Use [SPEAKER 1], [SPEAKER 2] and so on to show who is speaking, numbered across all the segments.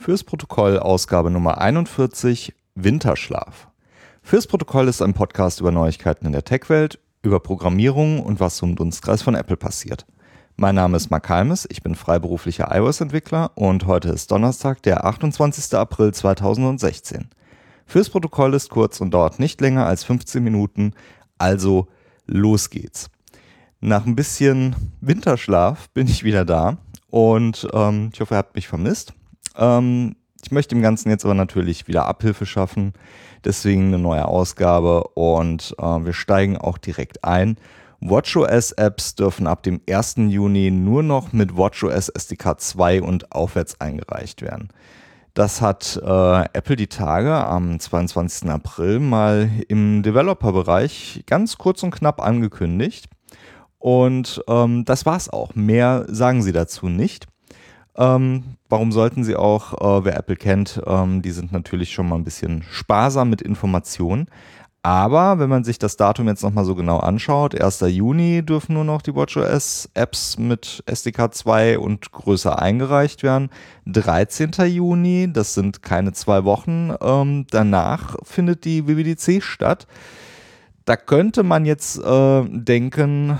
[SPEAKER 1] Fürs Protokoll Ausgabe Nummer 41 Winterschlaf. Fürs Protokoll ist ein Podcast über Neuigkeiten in der Tech-Welt, über Programmierung und was im Dunstkreis von Apple passiert. Mein Name ist Mark Halmes, ich bin freiberuflicher iOS-Entwickler und heute ist Donnerstag, der 28. April 2016. Fürs Protokoll ist kurz und dauert nicht länger als 15 Minuten, also los geht's. Nach ein bisschen Winterschlaf bin ich wieder da und ähm, ich hoffe, ihr habt mich vermisst. Ähm, ich möchte dem Ganzen jetzt aber natürlich wieder Abhilfe schaffen. Deswegen eine neue Ausgabe und äh, wir steigen auch direkt ein. WatchOS-Apps dürfen ab dem 1. Juni nur noch mit WatchOS SDK 2 und aufwärts eingereicht werden. Das hat äh, Apple die Tage am 22. April mal im Developer-Bereich ganz kurz und knapp angekündigt. Und ähm, das war's auch. Mehr sagen sie dazu nicht. Ähm, warum sollten sie auch, äh, wer Apple kennt, ähm, die sind natürlich schon mal ein bisschen sparsam mit Informationen. Aber wenn man sich das Datum jetzt nochmal so genau anschaut, 1. Juni dürfen nur noch die WatchOS-Apps mit SDK 2 und größer eingereicht werden. 13. Juni, das sind keine zwei Wochen, ähm, danach findet die WWDC statt da könnte man jetzt äh, denken,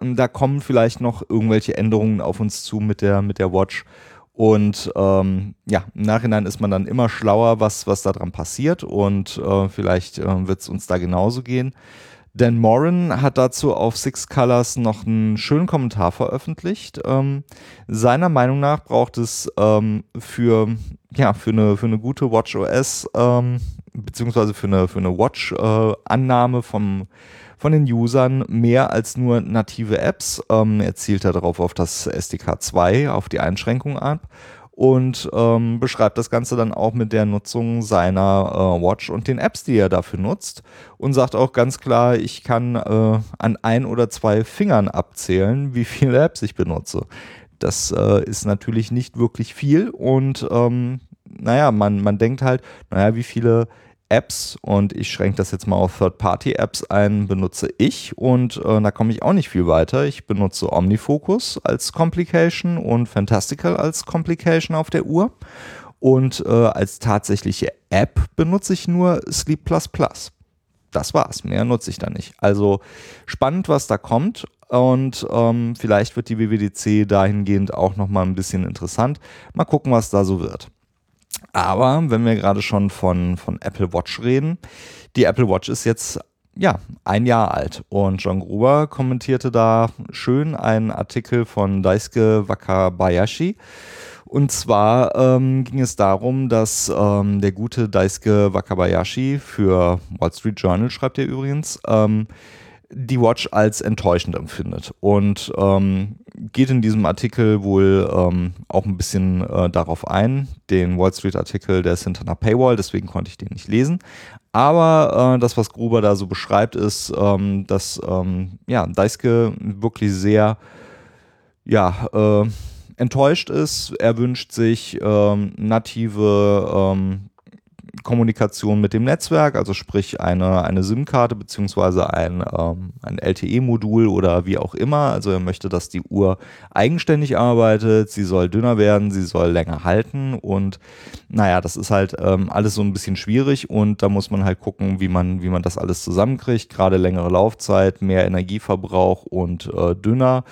[SPEAKER 1] da kommen vielleicht noch irgendwelche Änderungen auf uns zu mit der, mit der Watch. Und ähm, ja, im Nachhinein ist man dann immer schlauer, was, was da dran passiert. Und äh, vielleicht äh, wird es uns da genauso gehen. Dan Morin hat dazu auf Six Colors noch einen schönen Kommentar veröffentlicht. Ähm, seiner Meinung nach braucht es ähm, für, ja, für, eine, für eine gute WatchOS ähm, beziehungsweise für eine, für eine Watch-Annahme äh, vom von den Usern mehr als nur native Apps. Ähm, er zielt darauf auf das SDK 2, auf die Einschränkung ab und ähm, beschreibt das Ganze dann auch mit der Nutzung seiner äh, Watch und den Apps, die er dafür nutzt und sagt auch ganz klar, ich kann äh, an ein oder zwei Fingern abzählen, wie viele Apps ich benutze. Das äh, ist natürlich nicht wirklich viel und ähm, naja, man, man denkt halt, naja, wie viele Apps und ich schränke das jetzt mal auf Third-Party-Apps ein, benutze ich und äh, da komme ich auch nicht viel weiter. Ich benutze OmniFocus als Complication und Fantastical als Complication auf der Uhr und äh, als tatsächliche App benutze ich nur Sleep Das war's, mehr nutze ich da nicht. Also spannend, was da kommt und ähm, vielleicht wird die WWDC dahingehend auch nochmal ein bisschen interessant. Mal gucken, was da so wird. Aber wenn wir gerade schon von, von Apple Watch reden, die Apple Watch ist jetzt ja, ein Jahr alt. Und John Gruber kommentierte da schön einen Artikel von Daisuke Wakabayashi. Und zwar ähm, ging es darum, dass ähm, der gute Daisuke Wakabayashi für Wall Street Journal, schreibt er übrigens, ähm, die Watch als enttäuschend empfindet. Und ähm, geht in diesem Artikel wohl ähm, auch ein bisschen äh, darauf ein. Den Wall Street-Artikel, der ist hinter einer Paywall, deswegen konnte ich den nicht lesen. Aber äh, das, was Gruber da so beschreibt, ist, ähm, dass ähm, ja, Daisuke wirklich sehr ja, äh, enttäuscht ist. Er wünscht sich ähm, native ähm, Kommunikation mit dem Netzwerk, also sprich eine, eine SIM-Karte beziehungsweise ein, ähm, ein LTE-Modul oder wie auch immer. Also er möchte, dass die Uhr eigenständig arbeitet, sie soll dünner werden, sie soll länger halten und naja, das ist halt ähm, alles so ein bisschen schwierig und da muss man halt gucken, wie man, wie man das alles zusammenkriegt. Gerade längere Laufzeit, mehr Energieverbrauch und äh, dünner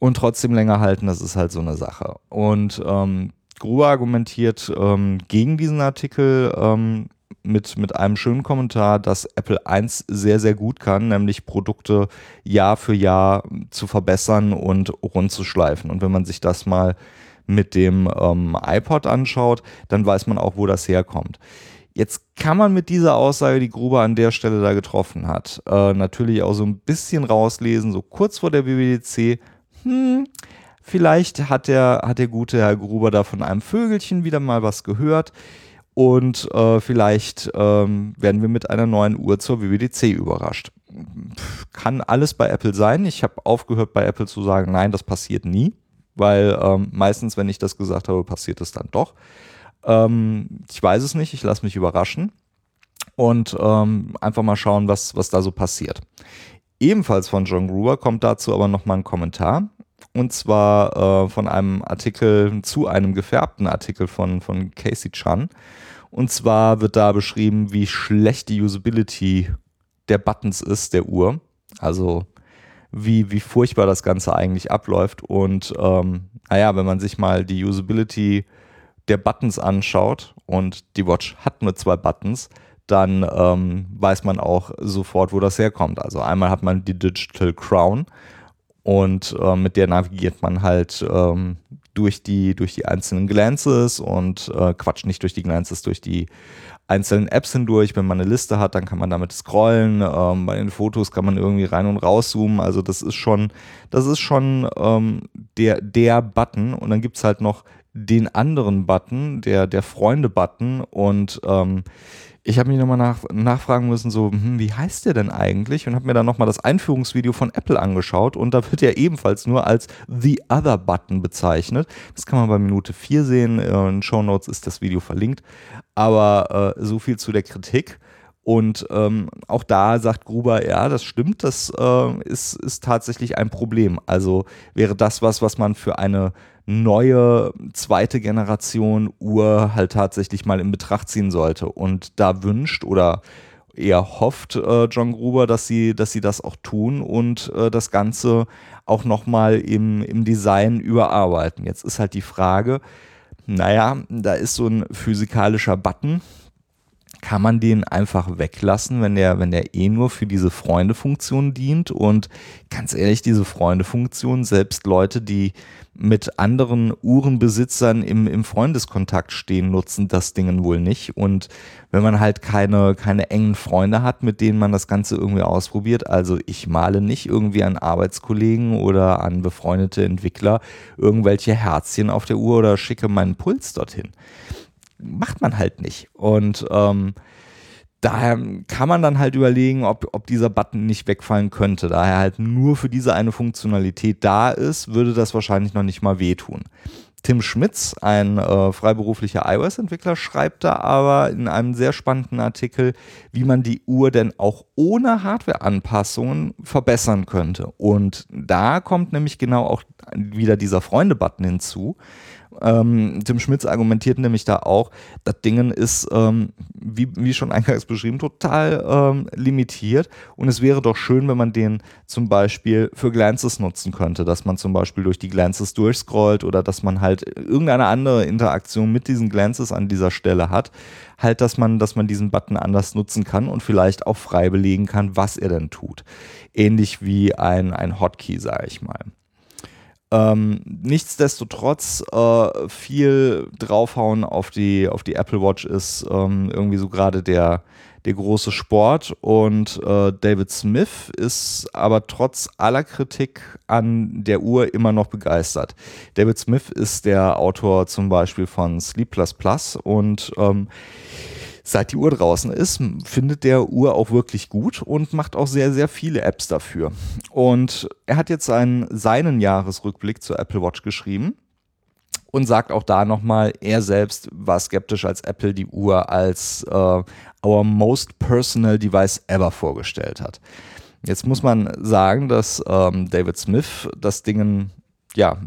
[SPEAKER 1] und trotzdem länger halten, das ist halt so eine Sache. Und ähm, Gruber argumentiert ähm, gegen diesen Artikel ähm, mit, mit einem schönen Kommentar, dass Apple 1 sehr, sehr gut kann, nämlich Produkte Jahr für Jahr zu verbessern und rund zu schleifen. Und wenn man sich das mal mit dem ähm, iPod anschaut, dann weiß man auch, wo das herkommt. Jetzt kann man mit dieser Aussage, die Gruber an der Stelle da getroffen hat, äh, natürlich auch so ein bisschen rauslesen, so kurz vor der WWDC, hm, Vielleicht hat der, hat der gute Herr Gruber da von einem Vögelchen wieder mal was gehört. Und äh, vielleicht ähm, werden wir mit einer neuen Uhr zur WWDC überrascht. Kann alles bei Apple sein. Ich habe aufgehört bei Apple zu sagen, nein, das passiert nie. Weil ähm, meistens, wenn ich das gesagt habe, passiert es dann doch. Ähm, ich weiß es nicht, ich lasse mich überraschen. Und ähm, einfach mal schauen, was, was da so passiert. Ebenfalls von John Gruber kommt dazu aber nochmal ein Kommentar. Und zwar äh, von einem Artikel zu einem gefärbten Artikel von, von Casey Chan. Und zwar wird da beschrieben, wie schlecht die Usability der Buttons ist, der Uhr. Also wie, wie furchtbar das Ganze eigentlich abläuft. Und ähm, naja, wenn man sich mal die Usability der Buttons anschaut und die Watch hat nur zwei Buttons, dann ähm, weiß man auch sofort, wo das herkommt. Also einmal hat man die Digital Crown und äh, mit der navigiert man halt ähm, durch, die, durch die einzelnen Glances und äh, quatscht nicht durch die Glances, durch die einzelnen Apps hindurch. Wenn man eine Liste hat, dann kann man damit scrollen. Ähm, bei den Fotos kann man irgendwie rein und rauszoomen. Also das ist schon, das ist schon ähm, der, der Button. Und dann gibt es halt noch den anderen Button, der, der Freunde-Button. Und ähm, ich habe mich nochmal nach, nachfragen müssen, so, hm, wie heißt der denn eigentlich? Und habe mir dann nochmal das Einführungsvideo von Apple angeschaut und da wird er ebenfalls nur als The Other Button bezeichnet. Das kann man bei Minute 4 sehen. In den Show Notes ist das Video verlinkt. Aber äh, so viel zu der Kritik. Und ähm, auch da sagt Gruber, ja, das stimmt, das äh, ist, ist tatsächlich ein Problem. Also wäre das was, was man für eine neue zweite Generation Uhr halt tatsächlich mal in Betracht ziehen sollte und da wünscht oder eher hofft äh, John Gruber, dass sie, dass sie das auch tun und äh, das Ganze auch nochmal im, im Design überarbeiten. Jetzt ist halt die Frage, naja, da ist so ein physikalischer Button, kann man den einfach weglassen, wenn der, wenn der eh nur für diese Freunde-Funktion dient. Und ganz ehrlich, diese Freunde-Funktion, selbst Leute, die mit anderen Uhrenbesitzern im, im Freundeskontakt stehen, nutzen das Ding wohl nicht. Und wenn man halt keine, keine engen Freunde hat, mit denen man das Ganze irgendwie ausprobiert, also ich male nicht irgendwie an Arbeitskollegen oder an befreundete Entwickler irgendwelche Herzchen auf der Uhr oder schicke meinen Puls dorthin macht man halt nicht. Und ähm, daher kann man dann halt überlegen, ob, ob dieser Button nicht wegfallen könnte. Da er halt nur für diese eine Funktionalität da ist, würde das wahrscheinlich noch nicht mal wehtun. Tim Schmitz, ein äh, freiberuflicher iOS-Entwickler, schreibt da aber in einem sehr spannenden Artikel, wie man die Uhr denn auch ohne Hardware-Anpassungen verbessern könnte. Und da kommt nämlich genau auch wieder dieser Freunde-Button hinzu. Ähm, Tim Schmitz argumentiert nämlich da auch, das Ding ist, ähm, wie, wie schon eingangs beschrieben, total ähm, limitiert und es wäre doch schön, wenn man den zum Beispiel für Glances nutzen könnte, dass man zum Beispiel durch die Glances durchscrollt oder dass man halt irgendeine andere Interaktion mit diesen Glances an dieser Stelle hat, halt, dass man, dass man diesen Button anders nutzen kann und vielleicht auch frei belegen kann, was er denn tut. Ähnlich wie ein, ein Hotkey, sage ich mal. Ähm, nichtsdestotrotz äh, viel draufhauen auf die, auf die Apple Watch ist ähm, irgendwie so gerade der, der große Sport und äh, David Smith ist aber trotz aller Kritik an der Uhr immer noch begeistert. David Smith ist der Autor zum Beispiel von Sleep Plus Plus und ähm, seit die Uhr draußen ist, findet der Uhr auch wirklich gut und macht auch sehr, sehr viele Apps dafür. Und er hat jetzt einen, seinen Jahresrückblick zur Apple Watch geschrieben und sagt auch da nochmal, er selbst war skeptisch, als Apple die Uhr als äh, our most personal device ever vorgestellt hat. Jetzt muss man sagen, dass ähm, David Smith das Ding ja,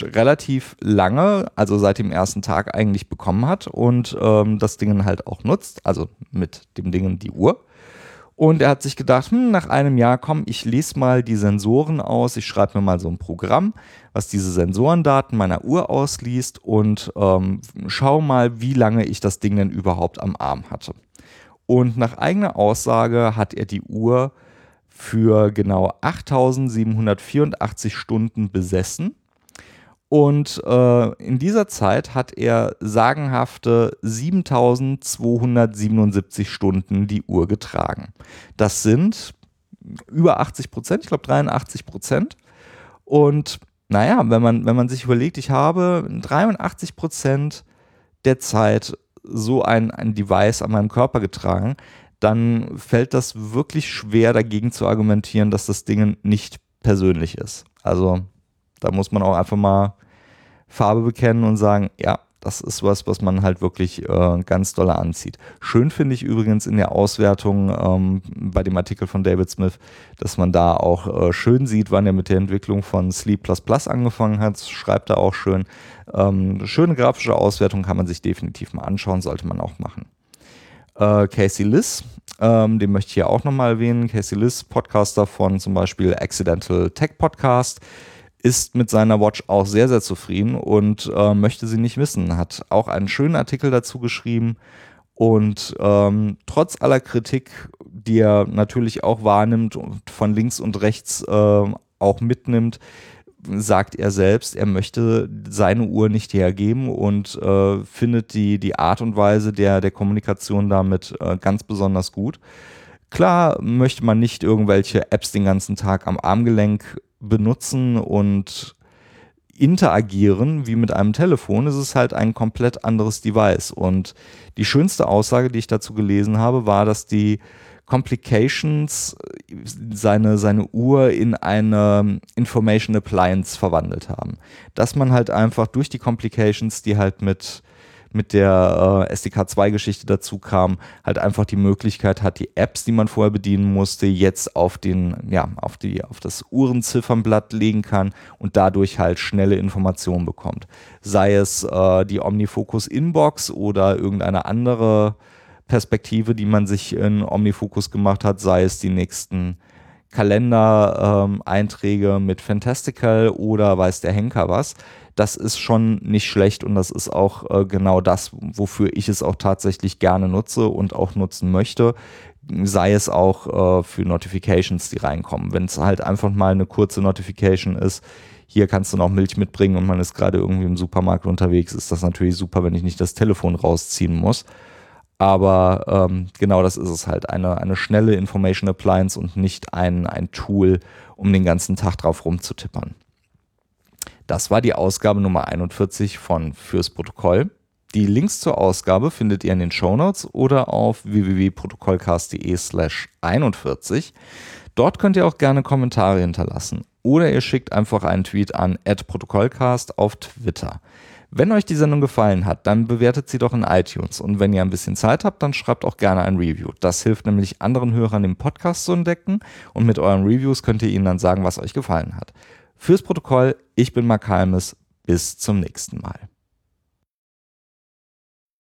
[SPEAKER 1] relativ lange, also seit dem ersten Tag eigentlich bekommen hat und ähm, das Ding halt auch nutzt, also mit dem Ding die Uhr. Und er hat sich gedacht, hm, nach einem Jahr, komm, ich lese mal die Sensoren aus, ich schreibe mir mal so ein Programm, was diese Sensorendaten meiner Uhr ausliest und ähm, schau mal, wie lange ich das Ding denn überhaupt am Arm hatte. Und nach eigener Aussage hat er die Uhr für genau 8784 Stunden besessen. Und äh, in dieser Zeit hat er sagenhafte 7277 Stunden die Uhr getragen. Das sind über 80 Prozent, ich glaube 83 Prozent. Und naja, wenn man, wenn man sich überlegt, ich habe 83 Prozent der Zeit so ein, ein Device an meinem Körper getragen, dann fällt das wirklich schwer dagegen zu argumentieren, dass das Ding nicht persönlich ist. Also da muss man auch einfach mal Farbe bekennen und sagen, ja, das ist was, was man halt wirklich äh, ganz doll anzieht. Schön finde ich übrigens in der Auswertung ähm, bei dem Artikel von David Smith, dass man da auch äh, schön sieht, wann er mit der Entwicklung von Sleep angefangen hat. Schreibt er auch schön. Ähm, schöne grafische Auswertung kann man sich definitiv mal anschauen, sollte man auch machen. Äh, Casey Liss, ähm, den möchte ich hier auch nochmal erwähnen. Casey Liss, Podcaster von zum Beispiel Accidental Tech Podcast ist mit seiner Watch auch sehr, sehr zufrieden und äh, möchte sie nicht missen. Hat auch einen schönen Artikel dazu geschrieben und ähm, trotz aller Kritik, die er natürlich auch wahrnimmt und von links und rechts äh, auch mitnimmt, sagt er selbst, er möchte seine Uhr nicht hergeben und äh, findet die, die Art und Weise der, der Kommunikation damit äh, ganz besonders gut. Klar möchte man nicht irgendwelche Apps den ganzen Tag am Armgelenk benutzen und interagieren wie mit einem Telefon, ist es halt ein komplett anderes Device. Und die schönste Aussage, die ich dazu gelesen habe, war, dass die Complications seine, seine Uhr in eine Information Appliance verwandelt haben. Dass man halt einfach durch die Complications, die halt mit mit der äh, SDK2-Geschichte dazu kam, halt einfach die Möglichkeit hat, die Apps, die man vorher bedienen musste, jetzt auf den, ja, auf die, auf das Uhrenziffernblatt legen kann und dadurch halt schnelle Informationen bekommt. Sei es äh, die OmniFocus Inbox oder irgendeine andere Perspektive, die man sich in OmniFocus gemacht hat, sei es die nächsten Kalendereinträge mit Fantastical oder weiß der Henker was das ist schon nicht schlecht und das ist auch äh, genau das, wofür ich es auch tatsächlich gerne nutze und auch nutzen möchte. Sei es auch äh, für Notifications, die reinkommen. Wenn es halt einfach mal eine kurze Notification ist, hier kannst du noch Milch mitbringen und man ist gerade irgendwie im Supermarkt unterwegs, ist das natürlich super, wenn ich nicht das Telefon rausziehen muss. Aber ähm, genau das ist es halt, eine, eine schnelle Information Appliance und nicht ein, ein Tool, um den ganzen Tag drauf rumzutippern. Das war die Ausgabe Nummer 41 von Fürs Protokoll. Die Links zur Ausgabe findet ihr in den Shownotes oder auf www.protokollcast.de slash 41. Dort könnt ihr auch gerne Kommentare hinterlassen oder ihr schickt einfach einen Tweet an @protokollcast auf Twitter. Wenn euch die Sendung gefallen hat, dann bewertet sie doch in iTunes und wenn ihr ein bisschen Zeit habt, dann schreibt auch gerne ein Review. Das hilft nämlich anderen Hörern den Podcast zu entdecken und mit euren Reviews könnt ihr ihnen dann sagen, was euch gefallen hat. Fürs Protokoll, ich bin Mark Halmes. Bis zum nächsten Mal.